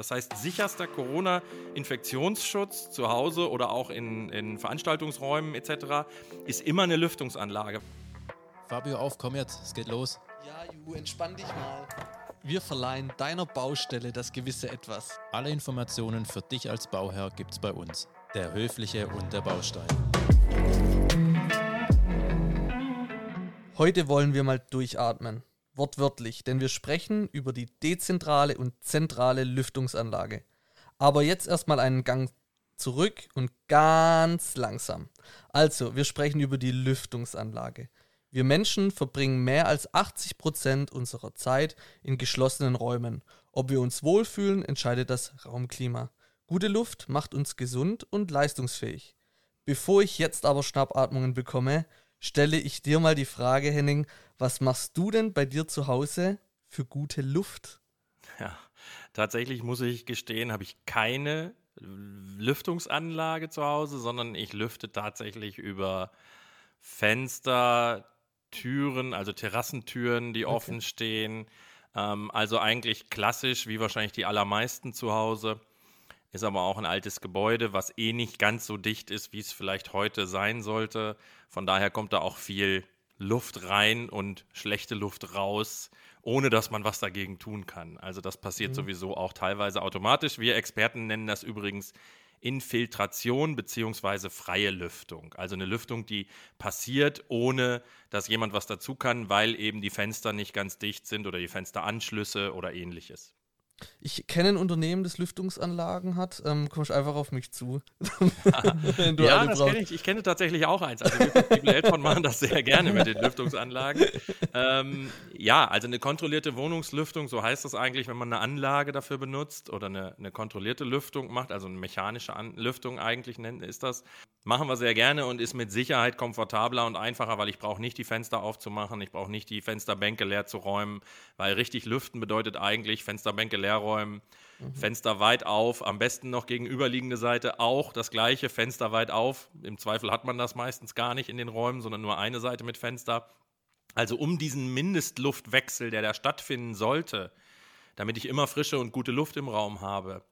Das heißt, sicherster Corona-Infektionsschutz zu Hause oder auch in, in Veranstaltungsräumen etc. ist immer eine Lüftungsanlage. Fabio, auf, komm jetzt, es geht los. Ja, Ju, entspann dich mal. Wir verleihen deiner Baustelle das gewisse Etwas. Alle Informationen für dich als Bauherr gibt's bei uns. Der Höfliche und der Baustein. Heute wollen wir mal durchatmen. Wortwörtlich, denn wir sprechen über die dezentrale und zentrale Lüftungsanlage. Aber jetzt erstmal einen Gang zurück und ganz langsam. Also, wir sprechen über die Lüftungsanlage. Wir Menschen verbringen mehr als 80 Prozent unserer Zeit in geschlossenen Räumen. Ob wir uns wohlfühlen, entscheidet das Raumklima. Gute Luft macht uns gesund und leistungsfähig. Bevor ich jetzt aber Schnappatmungen bekomme, stelle ich dir mal die Frage, Henning, was machst du denn bei dir zu Hause für gute Luft? Ja, tatsächlich muss ich gestehen, habe ich keine Lüftungsanlage zu Hause, sondern ich lüfte tatsächlich über Fenster, Türen, also Terrassentüren, die okay. offen stehen. Ähm, also eigentlich klassisch, wie wahrscheinlich die allermeisten zu Hause. Ist aber auch ein altes Gebäude, was eh nicht ganz so dicht ist, wie es vielleicht heute sein sollte. Von daher kommt da auch viel Luft rein und schlechte Luft raus, ohne dass man was dagegen tun kann. Also das passiert mhm. sowieso auch teilweise automatisch. Wir Experten nennen das übrigens Infiltration beziehungsweise freie Lüftung. Also eine Lüftung, die passiert, ohne dass jemand was dazu kann, weil eben die Fenster nicht ganz dicht sind oder die Fensteranschlüsse oder ähnliches. Ich kenne ein Unternehmen, das Lüftungsanlagen hat. Ähm, kommst einfach auf mich zu. ja, das kenne ich. Ich kenne tatsächlich auch eins. Also die Eltern machen das sehr gerne mit den Lüftungsanlagen. Ähm, ja, also eine kontrollierte Wohnungslüftung, so heißt das eigentlich, wenn man eine Anlage dafür benutzt oder eine, eine kontrollierte Lüftung macht, also eine mechanische An Lüftung eigentlich nennt, ist das. Machen wir sehr gerne und ist mit Sicherheit komfortabler und einfacher, weil ich brauche nicht die Fenster aufzumachen, ich brauche nicht die Fensterbänke leer zu räumen, weil richtig lüften bedeutet eigentlich Fensterbänke leer räumen, mhm. Fenster weit auf, am besten noch gegenüberliegende Seite auch das gleiche, Fenster weit auf. Im Zweifel hat man das meistens gar nicht in den Räumen, sondern nur eine Seite mit Fenster. Also um diesen Mindestluftwechsel, der da stattfinden sollte, damit ich immer frische und gute Luft im Raum habe,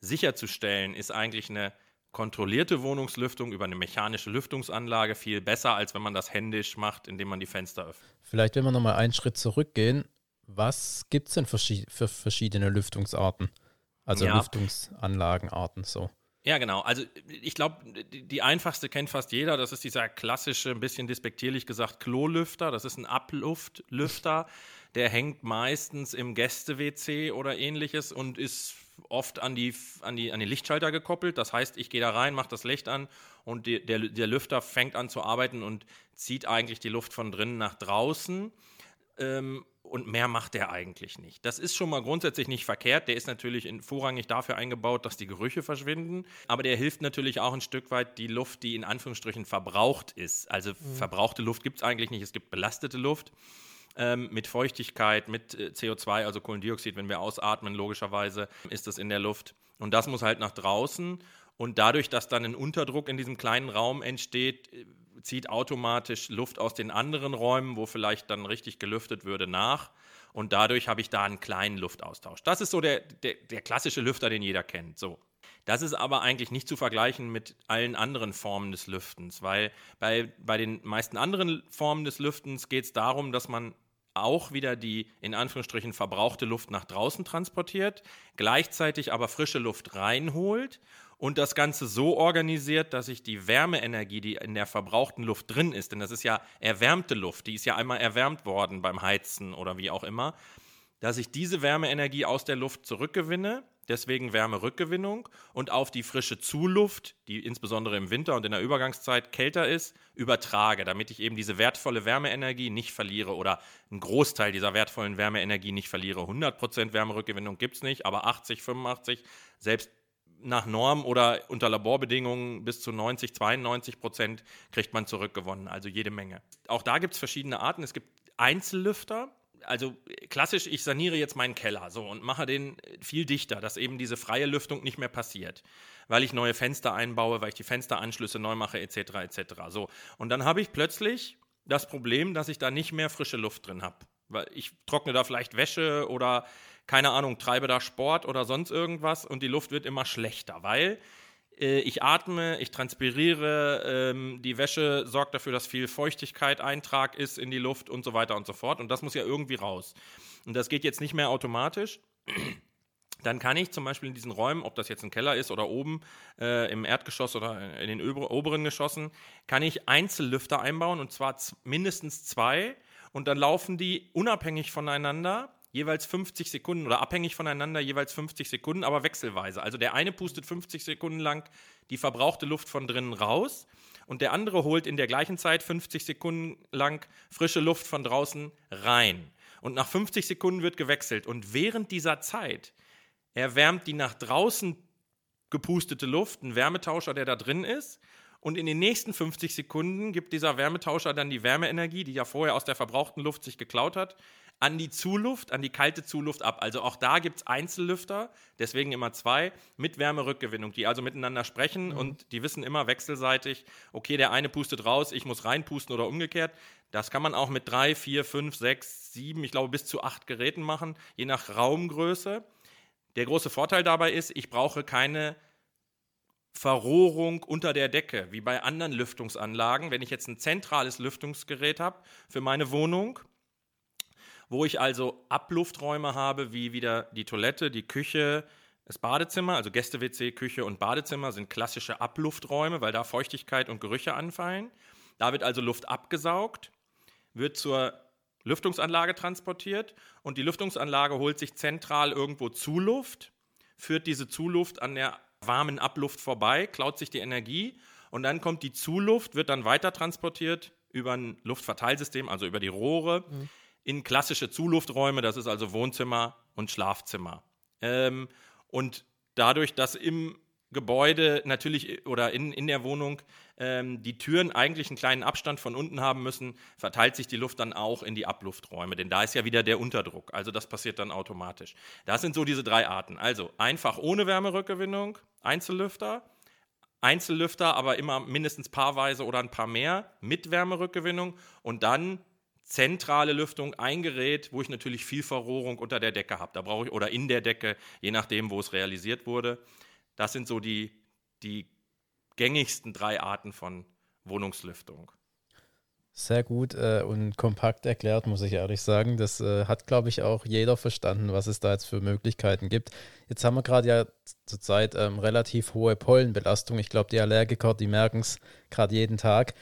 sicherzustellen, ist eigentlich eine kontrollierte Wohnungslüftung über eine mechanische Lüftungsanlage viel besser, als wenn man das händisch macht, indem man die Fenster öffnet. Vielleicht, wenn wir nochmal einen Schritt zurückgehen, was gibt es denn für verschiedene Lüftungsarten? Also ja. Lüftungsanlagenarten so. Ja, genau. Also ich glaube, die, die, einfachste kennt fast jeder. Das ist dieser klassische, ein bisschen despektierlich gesagt, Klolüfter. Das ist ein Abluftlüfter. Der hängt meistens im Gäste-WC oder ähnliches und ist oft an die, an, die, an die Lichtschalter gekoppelt. Das heißt, ich gehe da rein, mache das Licht an und die, der, der Lüfter fängt an zu arbeiten und zieht eigentlich die Luft von drinnen nach draußen. Ähm, und mehr macht der eigentlich nicht. Das ist schon mal grundsätzlich nicht verkehrt. Der ist natürlich in, vorrangig dafür eingebaut, dass die Gerüche verschwinden. Aber der hilft natürlich auch ein Stück weit die Luft, die in Anführungsstrichen verbraucht ist. Also mhm. verbrauchte Luft gibt es eigentlich nicht. Es gibt belastete Luft ähm, mit Feuchtigkeit, mit äh, CO2, also Kohlendioxid, wenn wir ausatmen, logischerweise ist das in der Luft. Und das muss halt nach draußen. Und dadurch, dass dann ein Unterdruck in diesem kleinen Raum entsteht, äh, zieht automatisch Luft aus den anderen Räumen, wo vielleicht dann richtig gelüftet würde, nach. Und dadurch habe ich da einen kleinen Luftaustausch. Das ist so der, der, der klassische Lüfter, den jeder kennt. So. Das ist aber eigentlich nicht zu vergleichen mit allen anderen Formen des Lüftens, weil bei, bei den meisten anderen Formen des Lüftens geht es darum, dass man auch wieder die in Anführungsstrichen verbrauchte Luft nach draußen transportiert, gleichzeitig aber frische Luft reinholt und das Ganze so organisiert, dass ich die Wärmeenergie, die in der verbrauchten Luft drin ist, denn das ist ja erwärmte Luft, die ist ja einmal erwärmt worden beim Heizen oder wie auch immer, dass ich diese Wärmeenergie aus der Luft zurückgewinne, deswegen Wärmerückgewinnung und auf die frische Zuluft, die insbesondere im Winter und in der Übergangszeit kälter ist, übertrage, damit ich eben diese wertvolle Wärmeenergie nicht verliere oder einen Großteil dieser wertvollen Wärmeenergie nicht verliere. 100% Wärmerückgewinnung gibt es nicht, aber 80, 85, selbst nach Norm oder unter Laborbedingungen bis zu 90, 92 Prozent kriegt man zurückgewonnen, also jede Menge. Auch da gibt es verschiedene Arten. Es gibt Einzellüfter. Also klassisch, ich saniere jetzt meinen Keller so und mache den viel dichter, dass eben diese freie Lüftung nicht mehr passiert, weil ich neue Fenster einbaue, weil ich die Fensteranschlüsse neu mache etc. etc. So und dann habe ich plötzlich das Problem, dass ich da nicht mehr frische Luft drin habe, weil ich trockne da vielleicht Wäsche oder keine Ahnung, treibe da Sport oder sonst irgendwas und die Luft wird immer schlechter, weil ich atme, ich transpiriere, ähm, die Wäsche sorgt dafür, dass viel Feuchtigkeit Eintrag ist in die Luft und so weiter und so fort. Und das muss ja irgendwie raus. Und das geht jetzt nicht mehr automatisch. Dann kann ich zum Beispiel in diesen Räumen, ob das jetzt ein Keller ist oder oben äh, im Erdgeschoss oder in den oberen Geschossen, kann ich Einzellüfter einbauen und zwar mindestens zwei. Und dann laufen die unabhängig voneinander jeweils 50 Sekunden oder abhängig voneinander jeweils 50 Sekunden, aber wechselweise. Also der eine pustet 50 Sekunden lang die verbrauchte Luft von drinnen raus und der andere holt in der gleichen Zeit 50 Sekunden lang frische Luft von draußen rein. Und nach 50 Sekunden wird gewechselt und während dieser Zeit erwärmt die nach draußen gepustete Luft, ein Wärmetauscher, der da drin ist. Und in den nächsten 50 Sekunden gibt dieser Wärmetauscher dann die Wärmeenergie, die ja vorher aus der verbrauchten Luft sich geklaut hat, an die Zuluft, an die kalte Zuluft ab. Also auch da gibt es Einzellüfter, deswegen immer zwei, mit Wärmerückgewinnung, die also miteinander sprechen mhm. und die wissen immer wechselseitig, okay, der eine pustet raus, ich muss reinpusten oder umgekehrt. Das kann man auch mit drei, vier, fünf, sechs, sieben, ich glaube bis zu acht Geräten machen, je nach Raumgröße. Der große Vorteil dabei ist, ich brauche keine Verrohrung unter der Decke, wie bei anderen Lüftungsanlagen. Wenn ich jetzt ein zentrales Lüftungsgerät habe für meine Wohnung, wo ich also Ablufträume habe, wie wieder die Toilette, die Küche, das Badezimmer, also Gäste-WC, Küche und Badezimmer sind klassische Ablufträume, weil da Feuchtigkeit und Gerüche anfallen. Da wird also Luft abgesaugt, wird zur Lüftungsanlage transportiert und die Lüftungsanlage holt sich zentral irgendwo Zuluft, führt diese Zuluft an der warmen Abluft vorbei, klaut sich die Energie und dann kommt die Zuluft, wird dann weiter transportiert über ein Luftverteilsystem, also über die Rohre, mhm in klassische Zulufträume, das ist also Wohnzimmer und Schlafzimmer. Ähm, und dadurch, dass im Gebäude natürlich oder in, in der Wohnung ähm, die Türen eigentlich einen kleinen Abstand von unten haben müssen, verteilt sich die Luft dann auch in die Ablufträume, denn da ist ja wieder der Unterdruck. Also das passiert dann automatisch. Das sind so diese drei Arten. Also einfach ohne Wärmerückgewinnung, Einzellüfter, Einzellüfter, aber immer mindestens paarweise oder ein paar mehr mit Wärmerückgewinnung und dann zentrale Lüftung, ein Gerät, wo ich natürlich viel Verrohrung unter der Decke habe. Da brauche ich, oder in der Decke, je nachdem, wo es realisiert wurde. Das sind so die, die gängigsten drei Arten von Wohnungslüftung. Sehr gut äh, und kompakt erklärt, muss ich ehrlich sagen. Das äh, hat, glaube ich, auch jeder verstanden, was es da jetzt für Möglichkeiten gibt. Jetzt haben wir gerade ja zurzeit ähm, relativ hohe Pollenbelastung. Ich glaube, die Allergiker, die merken es gerade jeden Tag.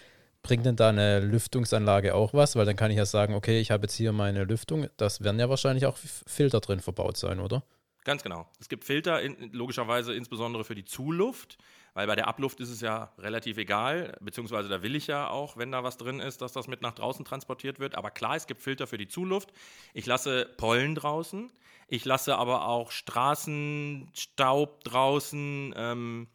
Bringt denn da eine Lüftungsanlage auch was? Weil dann kann ich ja sagen, okay, ich habe jetzt hier meine Lüftung. Das werden ja wahrscheinlich auch Filter drin verbaut sein, oder? Ganz genau. Es gibt Filter, in, logischerweise insbesondere für die Zuluft, weil bei der Abluft ist es ja relativ egal, beziehungsweise da will ich ja auch, wenn da was drin ist, dass das mit nach draußen transportiert wird. Aber klar, es gibt Filter für die Zuluft. Ich lasse Pollen draußen, ich lasse aber auch Straßenstaub draußen. Ähm,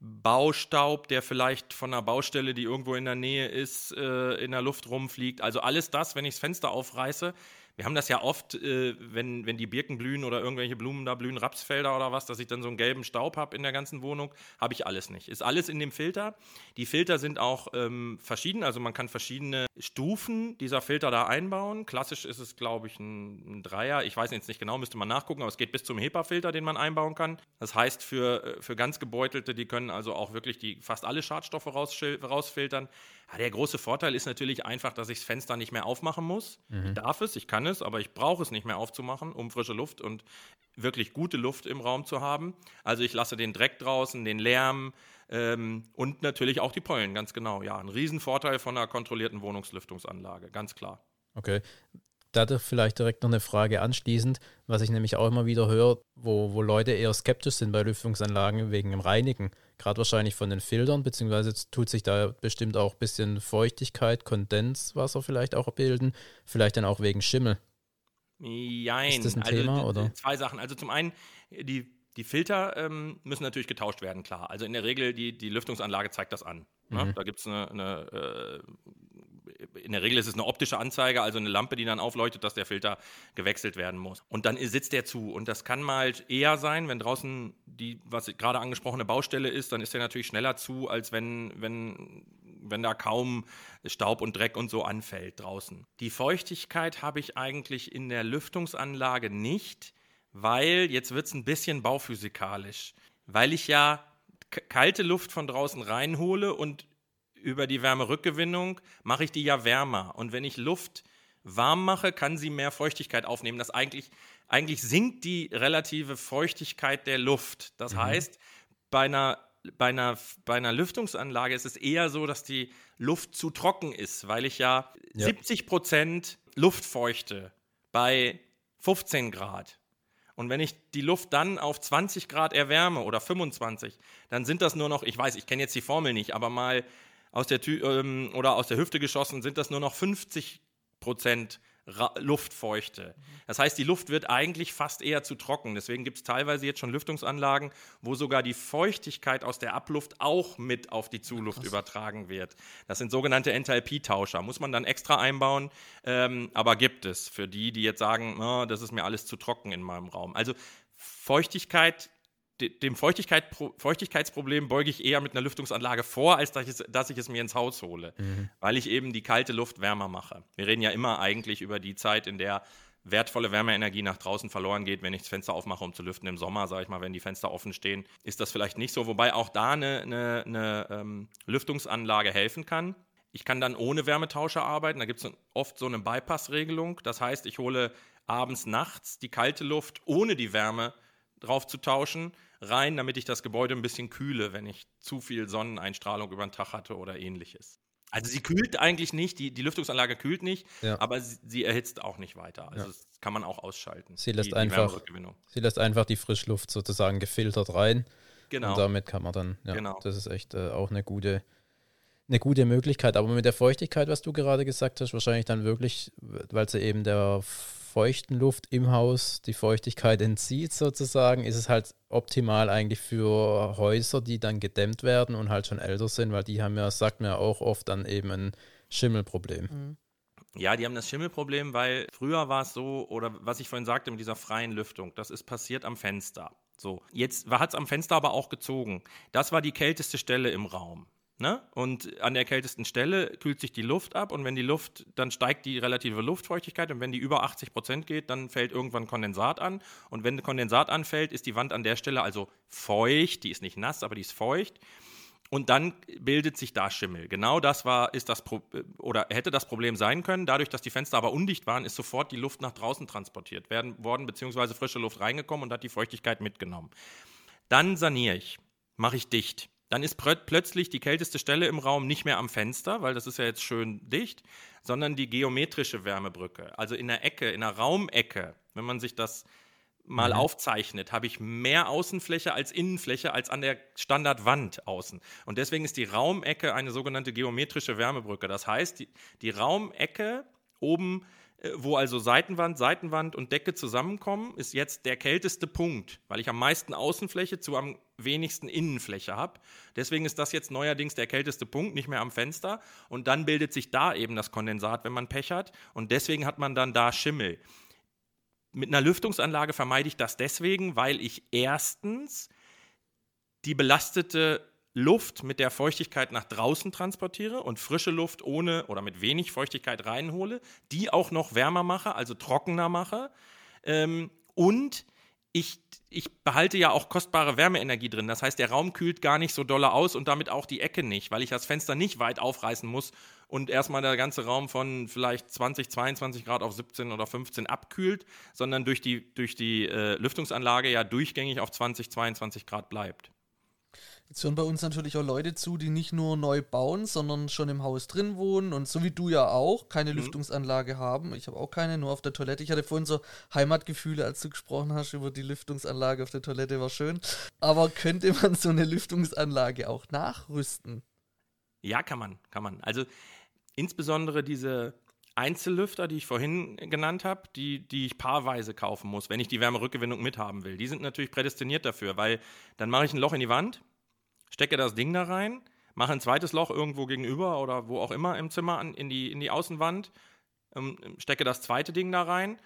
Baustaub, der vielleicht von einer Baustelle, die irgendwo in der Nähe ist, äh, in der Luft rumfliegt. Also alles das, wenn ich das Fenster aufreiße, wir haben das ja oft, äh, wenn, wenn die Birken blühen oder irgendwelche Blumen da blühen, Rapsfelder oder was, dass ich dann so einen gelben Staub habe in der ganzen Wohnung. Habe ich alles nicht. Ist alles in dem Filter. Die Filter sind auch ähm, verschieden, also man kann verschiedene Stufen dieser Filter da einbauen. Klassisch ist es, glaube ich, ein, ein, Dreier. Ich weiß jetzt nicht genau, müsste man nachgucken, aber es geht bis zum HEPA-Filter, den man einbauen kann. Das heißt, für, äh, für ganz Gebeutelte, die können also auch wirklich die fast alle Schadstoffe rausfiltern. Ja, der große Vorteil ist natürlich einfach, dass ich das Fenster nicht mehr aufmachen muss. Mhm. Ich darf es, ich kann es, aber ich brauche es nicht mehr aufzumachen, um frische Luft und wirklich gute Luft im Raum zu haben. Also ich lasse den Dreck draußen, den Lärm ähm, und natürlich auch die Pollen, ganz genau. Ja, ein Riesenvorteil von einer kontrollierten Wohnungslüftungsanlage, ganz klar. Okay da vielleicht direkt noch eine Frage anschließend, was ich nämlich auch immer wieder höre, wo, wo Leute eher skeptisch sind bei Lüftungsanlagen wegen dem Reinigen. Gerade wahrscheinlich von den Filtern, beziehungsweise tut sich da bestimmt auch ein bisschen Feuchtigkeit, Kondenswasser vielleicht auch bilden, vielleicht dann auch wegen Schimmel. Jein. Ist das ein also, Thema? Oder? Zwei Sachen. Also zum einen, die, die Filter ähm, müssen natürlich getauscht werden, klar. Also in der Regel, die, die Lüftungsanlage zeigt das an. Ne? Mhm. Da gibt es eine, eine äh, in der Regel ist es eine optische Anzeige, also eine Lampe, die dann aufleuchtet, dass der Filter gewechselt werden muss. Und dann sitzt der zu. Und das kann mal eher sein, wenn draußen die, was gerade angesprochene Baustelle ist, dann ist der natürlich schneller zu, als wenn, wenn, wenn da kaum Staub und Dreck und so anfällt draußen. Die Feuchtigkeit habe ich eigentlich in der Lüftungsanlage nicht weil jetzt wird es ein bisschen bauphysikalisch. Weil ich ja kalte Luft von draußen reinhole und über die Wärmerückgewinnung mache ich die ja wärmer. Und wenn ich Luft warm mache, kann sie mehr Feuchtigkeit aufnehmen. Das eigentlich, eigentlich sinkt die relative Feuchtigkeit der Luft. Das mhm. heißt, bei einer, bei, einer, bei einer Lüftungsanlage ist es eher so, dass die Luft zu trocken ist, weil ich ja, ja. 70 Prozent Luftfeuchte bei 15 Grad. Und wenn ich die Luft dann auf 20 Grad erwärme oder 25, dann sind das nur noch, ich weiß, ich kenne jetzt die Formel nicht, aber mal aus der Tü ähm, oder aus der Hüfte geschossen, sind das nur noch 50 Prozent Luftfeuchte. Das heißt, die Luft wird eigentlich fast eher zu trocken. Deswegen gibt es teilweise jetzt schon Lüftungsanlagen, wo sogar die Feuchtigkeit aus der Abluft auch mit auf die Zuluft Krass. übertragen wird. Das sind sogenannte Enthalpietauscher. Muss man dann extra einbauen, ähm, aber gibt es für die, die jetzt sagen, oh, das ist mir alles zu trocken in meinem Raum. Also Feuchtigkeit dem Feuchtigkeit, Feuchtigkeitsproblem beuge ich eher mit einer Lüftungsanlage vor, als dass ich, es, dass ich es mir ins Haus hole, mhm. weil ich eben die kalte Luft wärmer mache. Wir reden ja immer eigentlich über die Zeit, in der wertvolle Wärmeenergie nach draußen verloren geht, wenn ich das Fenster aufmache, um zu lüften. Im Sommer, sage ich mal, wenn die Fenster offen stehen, ist das vielleicht nicht so. Wobei auch da eine, eine, eine ähm, Lüftungsanlage helfen kann. Ich kann dann ohne Wärmetauscher arbeiten. Da gibt es oft so eine Bypass-Regelung. Das heißt, ich hole abends, nachts die kalte Luft ohne die Wärme drauf zu tauschen rein, damit ich das Gebäude ein bisschen kühle, wenn ich zu viel Sonneneinstrahlung über den Tag hatte oder ähnliches. Also sie kühlt eigentlich nicht, die, die Lüftungsanlage kühlt nicht, ja. aber sie, sie, erhitzt auch nicht weiter. Also ja. das kann man auch ausschalten. Sie lässt, die, einfach, sie lässt einfach die Frischluft sozusagen gefiltert rein. Genau. Und damit kann man dann, ja, genau. das ist echt äh, auch eine gute, eine gute Möglichkeit. Aber mit der Feuchtigkeit, was du gerade gesagt hast, wahrscheinlich dann wirklich, weil sie eben der feuchten Luft im Haus die Feuchtigkeit entzieht, sozusagen, ist es halt optimal eigentlich für Häuser, die dann gedämmt werden und halt schon älter sind, weil die haben ja, sagt man ja auch oft, dann eben ein Schimmelproblem. Mhm. Ja, die haben das Schimmelproblem, weil früher war es so, oder was ich vorhin sagte mit dieser freien Lüftung, das ist passiert am Fenster. So, jetzt hat es am Fenster aber auch gezogen. Das war die kälteste Stelle im Raum. Ne? Und an der kältesten Stelle kühlt sich die Luft ab und wenn die Luft, dann steigt die relative Luftfeuchtigkeit und wenn die über 80 Prozent geht, dann fällt irgendwann Kondensat an und wenn Kondensat anfällt, ist die Wand an der Stelle also feucht, die ist nicht nass, aber die ist feucht und dann bildet sich da Schimmel. Genau das war, ist das Pro oder hätte das Problem sein können. Dadurch, dass die Fenster aber undicht waren, ist sofort die Luft nach draußen transportiert werden, worden, beziehungsweise frische Luft reingekommen und hat die Feuchtigkeit mitgenommen. Dann saniere ich, mache ich dicht dann ist plötzlich die kälteste Stelle im Raum nicht mehr am Fenster, weil das ist ja jetzt schön dicht, sondern die geometrische Wärmebrücke. Also in der Ecke, in der Raumecke, wenn man sich das mal mhm. aufzeichnet, habe ich mehr Außenfläche als Innenfläche als an der Standardwand außen. Und deswegen ist die Raumecke eine sogenannte geometrische Wärmebrücke. Das heißt, die, die Raumecke oben wo also Seitenwand, Seitenwand und Decke zusammenkommen, ist jetzt der kälteste Punkt, weil ich am meisten Außenfläche zu am wenigsten Innenfläche habe. Deswegen ist das jetzt neuerdings der kälteste Punkt, nicht mehr am Fenster. Und dann bildet sich da eben das Kondensat, wenn man Pech hat. Und deswegen hat man dann da Schimmel. Mit einer Lüftungsanlage vermeide ich das deswegen, weil ich erstens die belastete Luft mit der Feuchtigkeit nach draußen transportiere und frische Luft ohne oder mit wenig Feuchtigkeit reinhole, die auch noch wärmer mache, also trockener mache. Ähm, und ich, ich behalte ja auch kostbare Wärmeenergie drin. Das heißt, der Raum kühlt gar nicht so dolle aus und damit auch die Ecke nicht, weil ich das Fenster nicht weit aufreißen muss und erstmal der ganze Raum von vielleicht 20, 22 Grad auf 17 oder 15 abkühlt, sondern durch die, durch die äh, Lüftungsanlage ja durchgängig auf 20, 22 Grad bleibt. Jetzt hören bei uns natürlich auch Leute zu, die nicht nur neu bauen, sondern schon im Haus drin wohnen und so wie du ja auch keine mhm. Lüftungsanlage haben. Ich habe auch keine, nur auf der Toilette. Ich hatte vorhin so Heimatgefühle, als du gesprochen hast über die Lüftungsanlage auf der Toilette, war schön. Aber könnte man so eine Lüftungsanlage auch nachrüsten? Ja, kann man, kann man. Also insbesondere diese Einzellüfter, die ich vorhin genannt habe, die, die ich paarweise kaufen muss, wenn ich die Wärmerückgewinnung mithaben will. Die sind natürlich prädestiniert dafür, weil dann mache ich ein Loch in die Wand, stecke das Ding da rein, mache ein zweites Loch irgendwo gegenüber oder wo auch immer im Zimmer an, in, die, in die Außenwand, ähm, stecke das zweite Ding da rein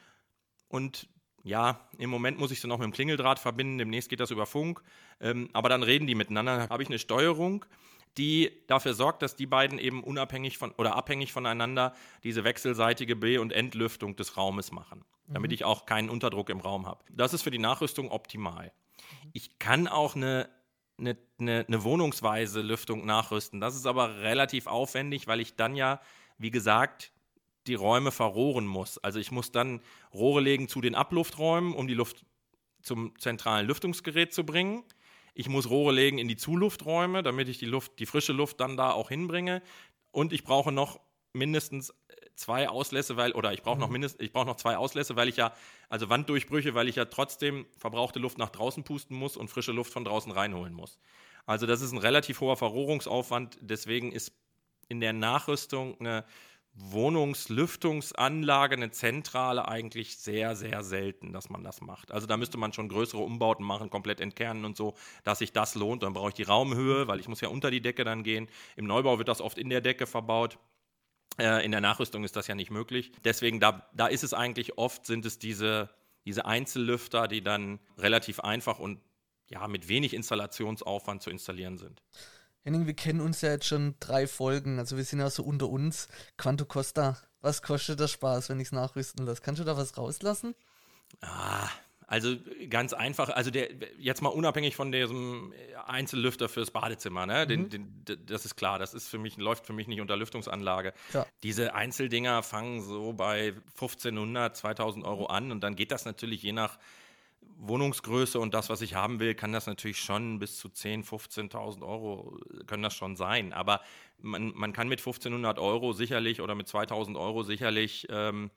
und ja, im Moment muss ich sie noch mit dem Klingeldraht verbinden, demnächst geht das über Funk, ähm, aber dann reden die miteinander, habe ich eine Steuerung, die dafür sorgt, dass die beiden eben unabhängig von oder abhängig voneinander diese wechselseitige Be- und Entlüftung des Raumes machen. damit ich auch keinen Unterdruck im Raum habe. Das ist für die Nachrüstung optimal. Ich kann auch eine, eine, eine, eine Wohnungsweise Lüftung nachrüsten. Das ist aber relativ aufwendig, weil ich dann ja, wie gesagt, die Räume verrohren muss. Also ich muss dann Rohre legen zu den Ablufträumen, um die Luft zum zentralen Lüftungsgerät zu bringen. Ich muss Rohre legen in die Zulufträume, damit ich die Luft, die frische Luft dann da auch hinbringe. Und ich brauche noch mindestens zwei Auslässe, weil, oder ich brauche mhm. noch mindestens, ich brauche noch zwei Auslässe, weil ich ja, also Wanddurchbrüche, weil ich ja trotzdem verbrauchte Luft nach draußen pusten muss und frische Luft von draußen reinholen muss. Also das ist ein relativ hoher Verrohrungsaufwand, deswegen ist in der Nachrüstung eine Wohnungslüftungsanlage, eine zentrale eigentlich sehr, sehr selten, dass man das macht. Also da müsste man schon größere Umbauten machen, komplett entkernen und so, dass sich das lohnt. Dann brauche ich die Raumhöhe, weil ich muss ja unter die Decke dann gehen. Im Neubau wird das oft in der Decke verbaut. Äh, in der Nachrüstung ist das ja nicht möglich. Deswegen, da, da ist es eigentlich oft, sind es diese, diese Einzellüfter, die dann relativ einfach und ja, mit wenig Installationsaufwand zu installieren sind. Henning, wir kennen uns ja jetzt schon drei Folgen, also wir sind ja so unter uns. Quanto Costa, was kostet das Spaß, wenn ich es nachrüsten lasse? Kannst du da was rauslassen? Ah, also ganz einfach, also der, jetzt mal unabhängig von diesem Einzellüfter fürs Badezimmer, ne? Den, mhm. den, das ist klar, das ist für mich, läuft für mich nicht unter Lüftungsanlage. Ja. Diese Einzeldinger fangen so bei 1500, 2000 Euro an und dann geht das natürlich je nach Wohnungsgröße und das, was ich haben will, kann das natürlich schon bis zu 10.000, 15.000 Euro können das schon sein. Aber man, man kann mit 1.500 Euro sicherlich oder mit 2.000 Euro sicherlich ähm,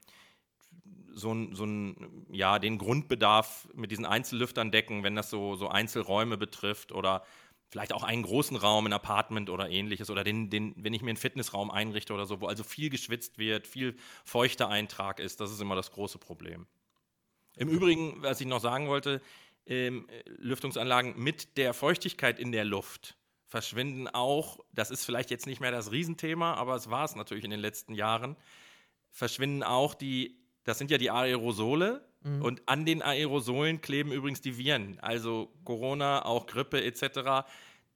so, so ein, ja, den Grundbedarf mit diesen Einzellüftern decken, wenn das so, so Einzelräume betrifft oder vielleicht auch einen großen Raum, ein Apartment oder ähnliches oder den, den, wenn ich mir einen Fitnessraum einrichte oder so, wo also viel geschwitzt wird, viel feuchter Eintrag ist, das ist immer das große Problem. Im Übrigen, was ich noch sagen wollte, ähm, Lüftungsanlagen mit der Feuchtigkeit in der Luft verschwinden auch, das ist vielleicht jetzt nicht mehr das Riesenthema, aber es war es natürlich in den letzten Jahren, verschwinden auch die das sind ja die Aerosole. Mhm. Und an den Aerosolen kleben übrigens die Viren. Also Corona, auch Grippe etc.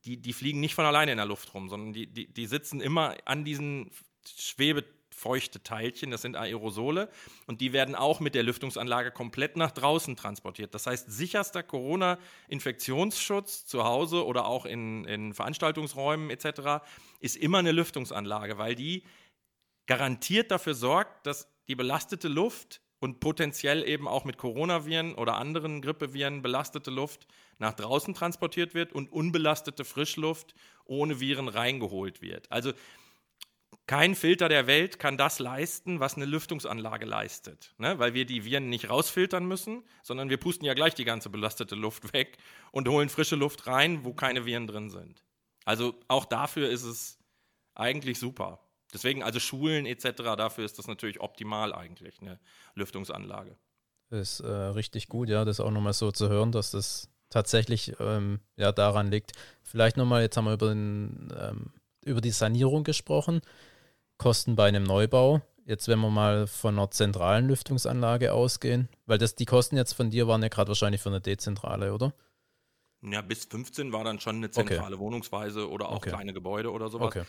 Die, die fliegen nicht von alleine in der Luft rum, sondern die, die, die sitzen immer an diesen schwebefeuchte Teilchen, das sind Aerosole, und die werden auch mit der Lüftungsanlage komplett nach draußen transportiert. Das heißt, sicherster Corona-Infektionsschutz zu Hause oder auch in, in Veranstaltungsräumen etc. ist immer eine Lüftungsanlage, weil die garantiert dafür sorgt, dass die belastete Luft und potenziell eben auch mit Coronaviren oder anderen Grippeviren belastete Luft nach draußen transportiert wird und unbelastete Frischluft ohne Viren reingeholt wird. Also kein Filter der Welt kann das leisten, was eine Lüftungsanlage leistet, ne? weil wir die Viren nicht rausfiltern müssen, sondern wir pusten ja gleich die ganze belastete Luft weg und holen frische Luft rein, wo keine Viren drin sind. Also auch dafür ist es eigentlich super. Deswegen, also Schulen etc., dafür ist das natürlich optimal eigentlich, eine Lüftungsanlage. Ist äh, richtig gut, ja, das auch nochmal so zu hören, dass das tatsächlich ähm, ja, daran liegt. Vielleicht nochmal, jetzt haben wir über, den, ähm, über die Sanierung gesprochen, Kosten bei einem Neubau. Jetzt, wenn wir mal von einer zentralen Lüftungsanlage ausgehen, weil das die Kosten jetzt von dir waren ja gerade wahrscheinlich für eine dezentrale, oder? Ja, bis 15 war dann schon eine zentrale okay. Wohnungsweise oder auch okay. kleine Gebäude oder sowas. Okay.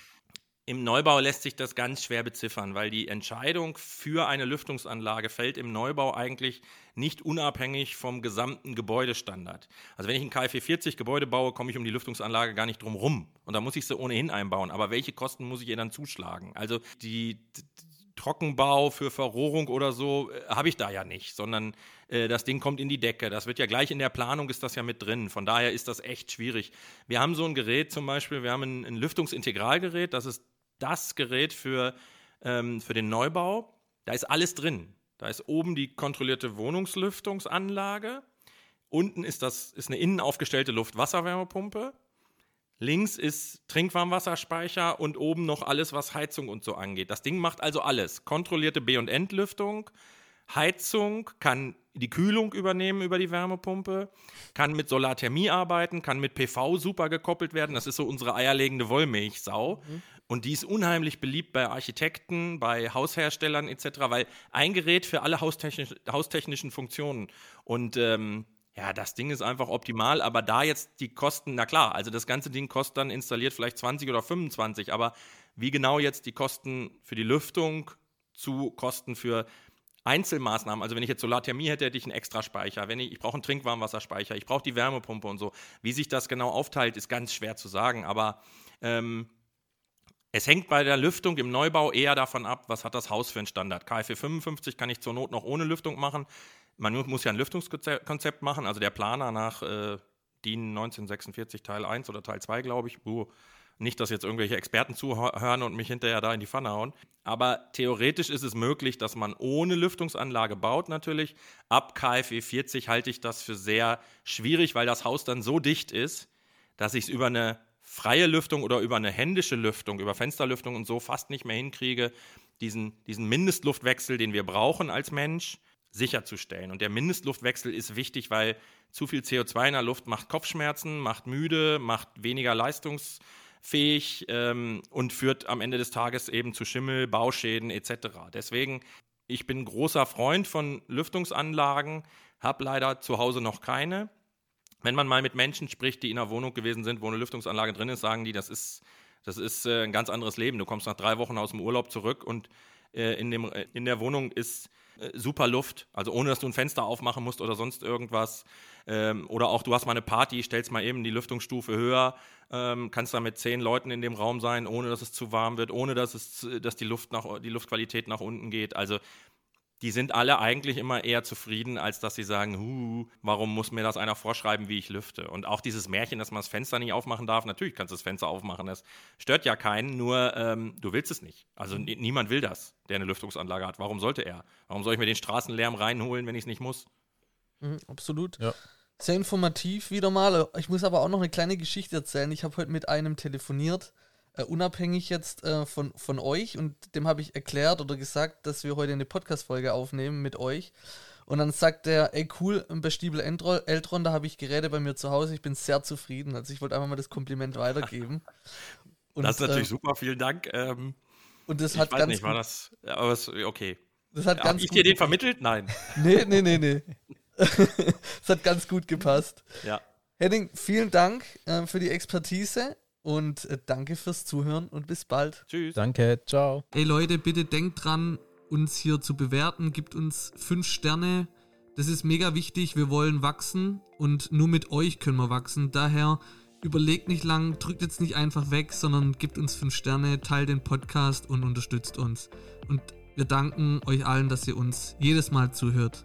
Im Neubau lässt sich das ganz schwer beziffern, weil die Entscheidung für eine Lüftungsanlage fällt im Neubau eigentlich nicht unabhängig vom gesamten Gebäudestandard. Also wenn ich ein KfW 40 Gebäude baue, komme ich um die Lüftungsanlage gar nicht drum rum. Und da muss ich sie ohnehin einbauen. Aber welche Kosten muss ich ihr dann zuschlagen? Also die, Trockenbau für Verrohrung oder so äh, habe ich da ja nicht, sondern äh, das Ding kommt in die Decke. Das wird ja gleich in der Planung ist das ja mit drin. Von daher ist das echt schwierig. Wir haben so ein Gerät zum Beispiel, wir haben ein, ein Lüftungsintegralgerät, das ist das Gerät für, ähm, für den Neubau. Da ist alles drin. Da ist oben die kontrollierte Wohnungslüftungsanlage. Unten ist, das, ist eine innen aufgestellte Luft-Wasserwärmepumpe. Links ist Trinkwarmwasserspeicher und oben noch alles, was Heizung und so angeht. Das Ding macht also alles. Kontrollierte B- und Entlüftung, Heizung, kann die Kühlung übernehmen über die Wärmepumpe, kann mit Solarthermie arbeiten, kann mit PV super gekoppelt werden. Das ist so unsere eierlegende Wollmilchsau. Mhm. Und die ist unheimlich beliebt bei Architekten, bei Hausherstellern etc., weil ein Gerät für alle haustechnisch, haustechnischen Funktionen. Und ähm, ja, das Ding ist einfach optimal, aber da jetzt die Kosten, na klar, also das ganze Ding kostet dann installiert vielleicht 20 oder 25, aber wie genau jetzt die Kosten für die Lüftung zu Kosten für Einzelmaßnahmen, also wenn ich jetzt Solarthermie hätte, hätte ich einen extra Speicher. Wenn ich, ich brauche einen Trinkwarmwasserspeicher, ich brauche die Wärmepumpe und so. Wie sich das genau aufteilt, ist ganz schwer zu sagen, aber ähm, es hängt bei der Lüftung im Neubau eher davon ab, was hat das Haus für einen Standard. KfW 55 kann ich zur Not noch ohne Lüftung machen. Man muss ja ein Lüftungskonzept machen, also der Planer nach äh, DIN 1946 Teil 1 oder Teil 2, glaube ich. Uh, nicht, dass jetzt irgendwelche Experten zuhören und mich hinterher da in die Pfanne hauen. Aber theoretisch ist es möglich, dass man ohne Lüftungsanlage baut natürlich. Ab KfW 40 halte ich das für sehr schwierig, weil das Haus dann so dicht ist, dass ich es über eine freie Lüftung oder über eine händische Lüftung, über Fensterlüftung und so fast nicht mehr hinkriege, diesen, diesen Mindestluftwechsel, den wir brauchen als Mensch, sicherzustellen. Und der Mindestluftwechsel ist wichtig, weil zu viel CO2 in der Luft macht Kopfschmerzen, macht müde, macht weniger leistungsfähig ähm, und führt am Ende des Tages eben zu Schimmel, Bauschäden etc. Deswegen, ich bin großer Freund von Lüftungsanlagen, habe leider zu Hause noch keine. Wenn man mal mit Menschen spricht, die in einer Wohnung gewesen sind, wo eine Lüftungsanlage drin ist, sagen die, das ist, das ist äh, ein ganz anderes Leben. Du kommst nach drei Wochen aus dem Urlaub zurück und äh, in, dem, äh, in der Wohnung ist äh, super Luft, also ohne dass du ein Fenster aufmachen musst oder sonst irgendwas. Ähm, oder auch du hast mal eine Party, stellst mal eben die Lüftungsstufe höher, ähm, kannst da mit zehn Leuten in dem Raum sein, ohne dass es zu warm wird, ohne dass, es, dass die, Luft nach, die Luftqualität nach unten geht. Also die sind alle eigentlich immer eher zufrieden, als dass sie sagen, huh, warum muss mir das einer vorschreiben, wie ich lüfte? Und auch dieses Märchen, dass man das Fenster nicht aufmachen darf, natürlich kannst du das Fenster aufmachen, das stört ja keinen, nur ähm, du willst es nicht. Also niemand will das, der eine Lüftungsanlage hat. Warum sollte er? Warum soll ich mir den Straßenlärm reinholen, wenn ich es nicht muss? Mhm, absolut. Ja. Sehr informativ wieder mal. Ich muss aber auch noch eine kleine Geschichte erzählen. Ich habe heute mit einem telefoniert, äh, unabhängig jetzt äh, von, von euch und dem habe ich erklärt oder gesagt, dass wir heute eine Podcast-Folge aufnehmen mit euch. Und dann sagt er, ey cool, bei Stiebel Eltron, da habe ich Geräte bei mir zu Hause, ich bin sehr zufrieden. Also ich wollte einfach mal das Kompliment weitergeben. Und, das ist natürlich äh, super, vielen Dank. Ähm, und das hat ich weiß ganz nicht, war das, aber es, okay. Das hat Hab ich dir den vermittelt? Nein. Nee, nee, nee, nee. das hat ganz gut gepasst. Ja. Henning, vielen Dank äh, für die Expertise. Und äh, danke fürs Zuhören und bis bald. Tschüss. Danke, ciao. Ey Leute, bitte denkt dran, uns hier zu bewerten. Gibt uns fünf Sterne. Das ist mega wichtig. Wir wollen wachsen und nur mit euch können wir wachsen. Daher überlegt nicht lang, drückt jetzt nicht einfach weg, sondern gibt uns fünf Sterne, teilt den Podcast und unterstützt uns. Und wir danken euch allen, dass ihr uns jedes Mal zuhört.